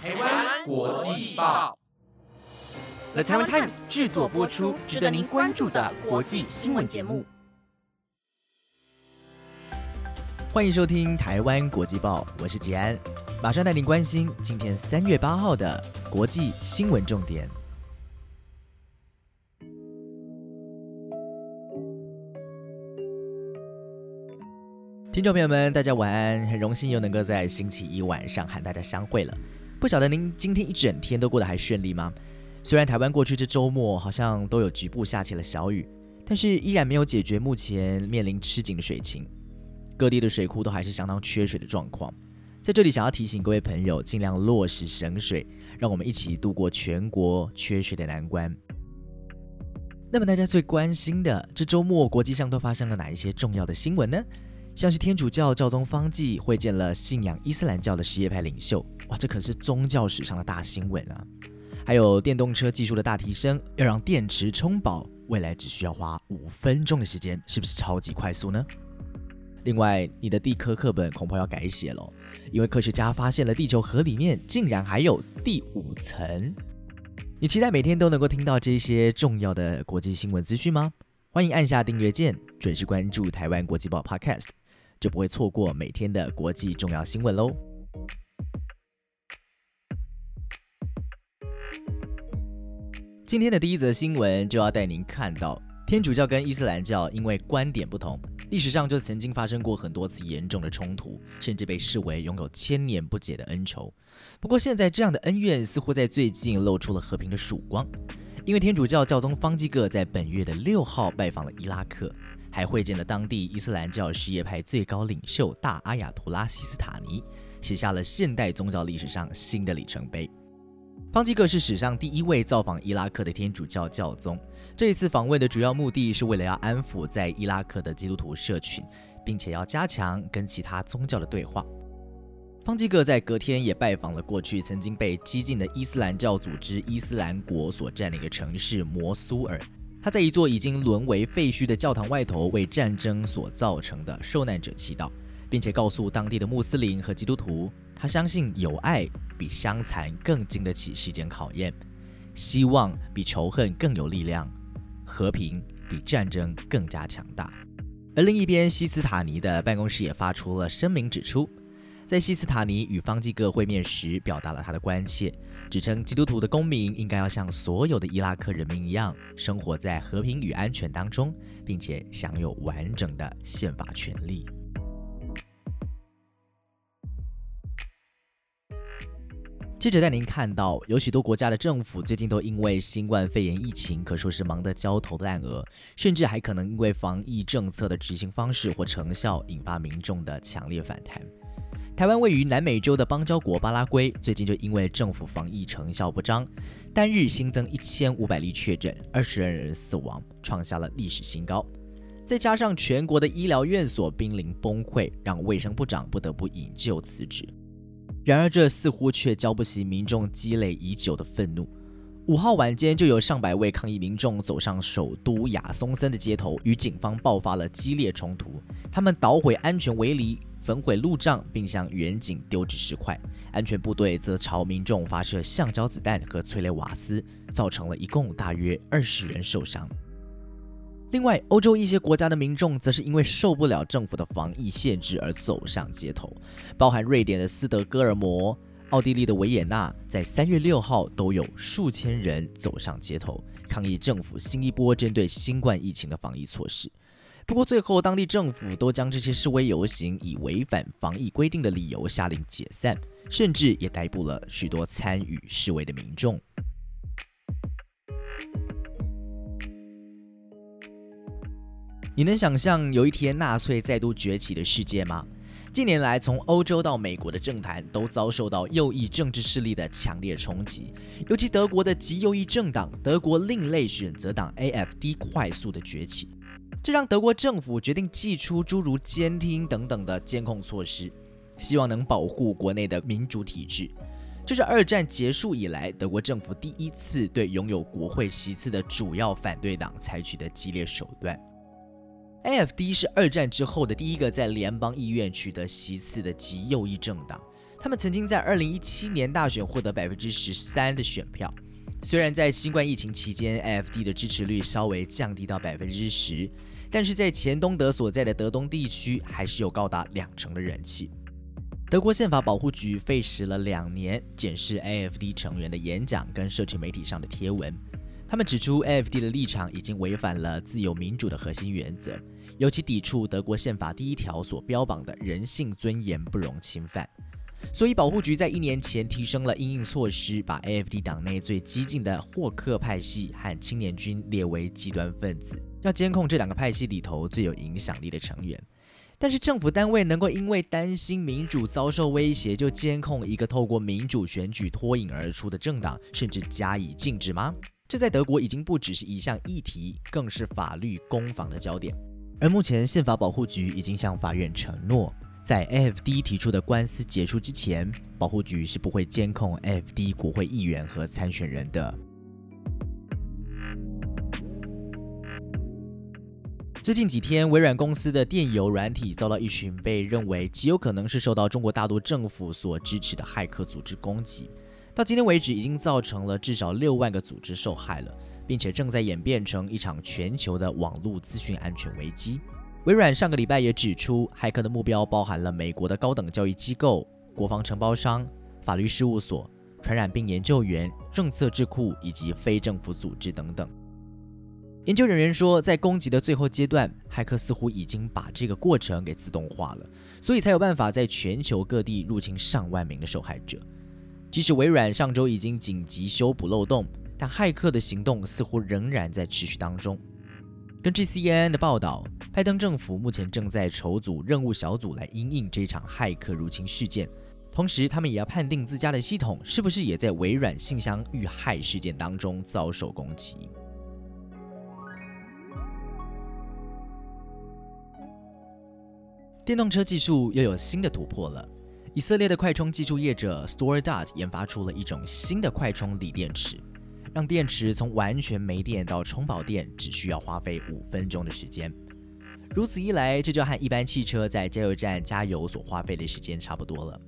台湾国际报，The Taiwan Times 制作播出，值得您关注的国际新闻节目。欢迎收听台湾国际报，我是吉安，马上带您关心今天三月八号的国际新闻重点。听众朋友们，大家晚安！很荣幸又能够在星期一晚上和大家相会了。不晓得您今天一整天都过得还顺利吗？虽然台湾过去这周末好像都有局部下起了小雨，但是依然没有解决目前面临吃紧的水情，各地的水库都还是相当缺水的状况。在这里，想要提醒各位朋友，尽量落实省水，让我们一起度过全国缺水的难关。那么，大家最关心的这周末国际上都发生了哪一些重要的新闻呢？像是天主教教宗方济会见了信仰伊斯兰教的什叶派领袖，哇，这可是宗教史上的大新闻啊！还有电动车技术的大提升，要让电池充饱，未来只需要花五分钟的时间，是不是超级快速呢？另外，你的地科课本恐怕要改写了，因为科学家发现了地球核里面竟然还有第五层。你期待每天都能够听到这些重要的国际新闻资讯吗？欢迎按下订阅键，准时关注台湾国际报 Podcast。就不会错过每天的国际重要新闻喽。今天的第一则新闻就要带您看到，天主教跟伊斯兰教因为观点不同，历史上就曾经发生过很多次严重的冲突，甚至被视为拥有千年不解的恩仇。不过现在这样的恩怨似乎在最近露出了和平的曙光，因为天主教教宗方济各在本月的六号拜访了伊拉克。还会见了当地伊斯兰教什叶派最高领袖大阿亚图拉西斯塔尼，写下了现代宗教历史上新的里程碑。方济各是史上第一位造访伊拉克的天主教教宗。这一次访问的主要目的是为了要安抚在伊拉克的基督徒社群，并且要加强跟其他宗教的对话。方济各在隔天也拜访了过去曾经被激进的伊斯兰教组织伊斯兰国所占领的城市摩苏尔。他在一座已经沦为废墟的教堂外头，为战争所造成的受难者祈祷，并且告诉当地的穆斯林和基督徒，他相信有爱比伤残更经得起时间考验，希望比仇恨更有力量，和平比战争更加强大。而另一边，西斯塔尼的办公室也发出了声明，指出。在西斯塔尼与方济各会面时，表达了他的关切，指称基督徒的公民应该要像所有的伊拉克人民一样，生活在和平与安全当中，并且享有完整的宪法权利。接着带您看到，有许多国家的政府最近都因为新冠肺炎疫情，可说是忙得焦头烂额，甚至还可能因为防疫政策的执行方式或成效，引发民众的强烈反弹。台湾位于南美洲的邦交国巴拉圭，最近就因为政府防疫成效不彰，单日新增一千五百例确诊，二十二人死亡，创下了历史新高。再加上全国的医疗院所濒临崩溃，让卫生部长不得不引咎辞职。然而，这似乎却浇不熄民众积累已久的愤怒。五号晚间，就有上百位抗议民众走上首都亚松森的街头，与警方爆发了激烈冲突。他们捣毁安全围篱。焚毁路障，并向远景丢掷石块。安全部队则朝民众发射橡胶子弹和催泪瓦斯，造成了一共大约二十人受伤。另外，欧洲一些国家的民众则是因为受不了政府的防疫限制而走上街头，包含瑞典的斯德哥尔摩、奥地利的维也纳，在三月六号都有数千人走上街头抗议政府新一波针对新冠疫情的防疫措施。不过最后，当地政府都将这些示威游行以违反防疫规定的理由下令解散，甚至也逮捕了许多参与示威的民众。你能想象有一天纳粹再度崛起的世界吗？近年来，从欧洲到美国的政坛都遭受到右翼政治势力的强烈冲击，尤其德国的极右翼政党德国另类选择党 AFD 快速的崛起。这让德国政府决定祭出诸如监听等等的监控措施，希望能保护国内的民主体制。这是二战结束以来德国政府第一次对拥有国会席次的主要反对党采取的激烈手段。AFD 是二战之后的第一个在联邦议院取得席次的极右翼政党，他们曾经在二零一七年大选获得百分之十三的选票。虽然在新冠疫情期间，AFD 的支持率稍微降低到百分之十，但是在前东德所在的德东地区，还是有高达两成的人气。德国宪法保护局费时了两年检视 AFD 成员的演讲跟社群媒体上的贴文，他们指出 AFD 的立场已经违反了自由民主的核心原则，尤其抵触德国宪法第一条所标榜的人性尊严不容侵犯。所以，保护局在一年前提升了应应措施，把 AFD 党内最激进的霍克派系和青年军列为极端分子，要监控这两个派系里头最有影响力的成员。但是，政府单位能够因为担心民主遭受威胁，就监控一个透过民主选举脱颖而出的政党，甚至加以禁止吗？这在德国已经不只是一项议题，更是法律攻防的焦点。而目前，宪法保护局已经向法院承诺。在 AFD 提出的官司结束之前，保护局是不会监控 AFD 国会议员和参选人的。最近几天，微软公司的电邮软体遭到一群被认为极有可能是受到中国大陆政府所支持的骇客组织攻击。到今天为止，已经造成了至少六万个组织受害了，并且正在演变成一场全球的网络资讯安全危机。微软上个礼拜也指出，骇客的目标包含了美国的高等教育机构、国防承包商、法律事务所、传染病研究员、政策智库以及非政府组织等等。研究人员说，在攻击的最后阶段，骇客似乎已经把这个过程给自动化了，所以才有办法在全球各地入侵上万名的受害者。即使微软上周已经紧急修补漏洞，但骇客的行动似乎仍然在持续当中。根据 CNN 的报道，拜登政府目前正在筹组任务小组来应应这场骇客入侵事件，同时他们也要判定自家的系统是不是也在微软信箱遇害事件当中遭受攻击。电动车技术又有新的突破了，以色列的快充技术业者 StoreDot 研发出了一种新的快充锂电池。让电池从完全没电到充饱电只需要花费五分钟的时间。如此一来，这就和一般汽车在加油站加油所花费的时间差不多了。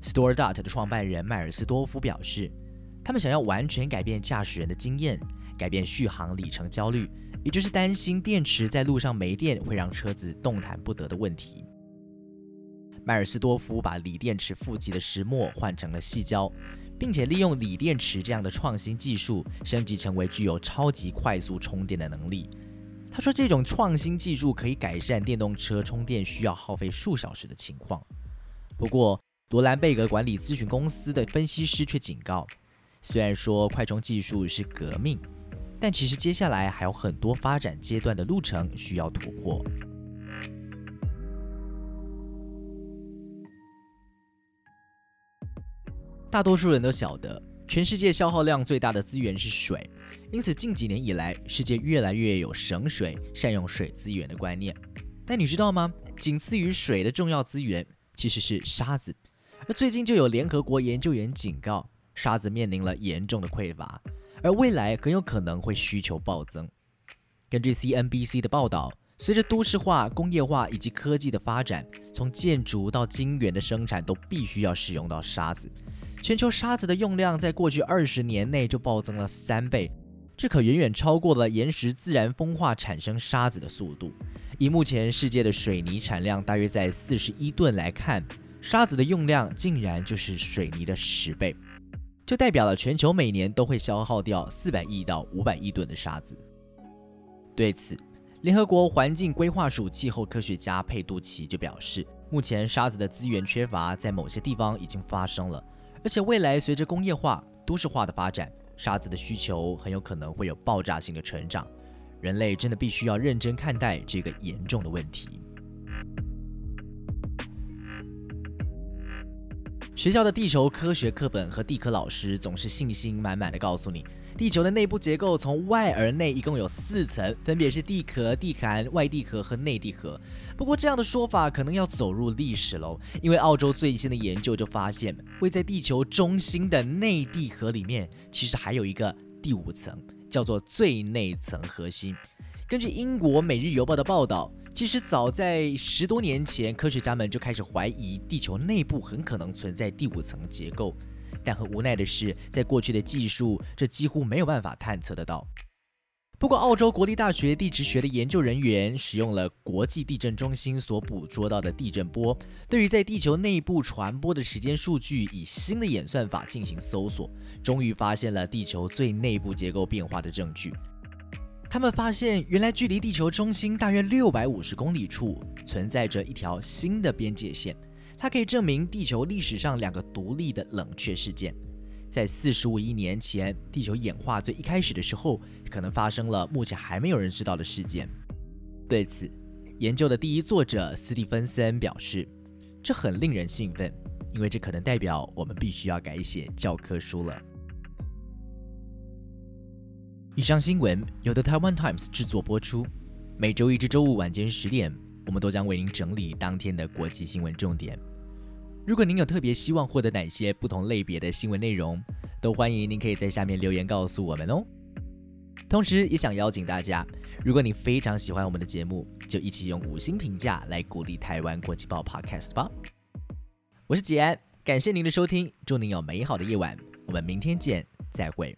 StoreDot 的创办人迈尔斯多夫表示，他们想要完全改变驾驶人的经验，改变续航里程焦虑，也就是担心电池在路上没电会让车子动弹不得的问题。迈尔斯多夫把锂电池负极的石墨换成了细胶。并且利用锂电池这样的创新技术，升级成为具有超级快速充电的能力。他说，这种创新技术可以改善电动车充电需要耗费数小时的情况。不过，罗兰贝格管理咨询公司的分析师却警告，虽然说快充技术是革命，但其实接下来还有很多发展阶段的路程需要突破。大多数人都晓得，全世界消耗量最大的资源是水，因此近几年以来，世界越来越有省水、善用水资源的观念。但你知道吗？仅次于水的重要资源其实是沙子。而最近就有联合国研究员警告，沙子面临了严重的匮乏，而未来很有可能会需求暴增。根据 CNBC 的报道，随着都市化、工业化以及科技的发展，从建筑到晶圆的生产都必须要使用到沙子。全球沙子的用量在过去二十年内就暴增了三倍，这可远远超过了岩石自然风化产生沙子的速度。以目前世界的水泥产量大约在四十一吨来看，沙子的用量竟然就是水泥的十倍，就代表了全球每年都会消耗掉四百亿到五百亿吨的沙子。对此，联合国环境规划署气候科学家佩杜奇就表示，目前沙子的资源缺乏在某些地方已经发生了。而且未来随着工业化、都市化的发展，沙子的需求很有可能会有爆炸性的成长。人类真的必须要认真看待这个严重的问题。学校的地球科学课本和地科老师总是信心满满的告诉你，地球的内部结构从外而内一共有四层，分别是地壳、地函、外地壳和内地核。不过这样的说法可能要走入历史喽，因为澳洲最新的研究就发现，位在地球中心的内地核里面，其实还有一个第五层，叫做最内层核心。根据英国《每日邮报》的报道。其实早在十多年前，科学家们就开始怀疑地球内部很可能存在第五层结构，但很无奈的是，在过去的技术，这几乎没有办法探测得到。不过，澳洲国立大学地质学的研究人员使用了国际地震中心所捕捉到的地震波，对于在地球内部传播的时间数据，以新的演算法进行搜索，终于发现了地球最内部结构变化的证据。他们发现，原来距离地球中心大约六百五十公里处，存在着一条新的边界线，它可以证明地球历史上两个独立的冷却事件。在四十五亿年前，地球演化最一开始的时候，可能发生了目前还没有人知道的事件。对此，研究的第一作者斯蒂芬森表示：“这很令人兴奋，因为这可能代表我们必须要改写教科书了。”以上新闻由 The Taiwan Times 制作播出，每周一至周五晚间十点，我们都将为您整理当天的国际新闻重点。如果您有特别希望获得哪些不同类别的新闻内容，都欢迎您可以在下面留言告诉我们哦。同时，也想邀请大家，如果你非常喜欢我们的节目，就一起用五星评价来鼓励台湾国际报 Podcast 吧。我是吉安，感谢您的收听，祝您有美好的夜晚，我们明天见，再会。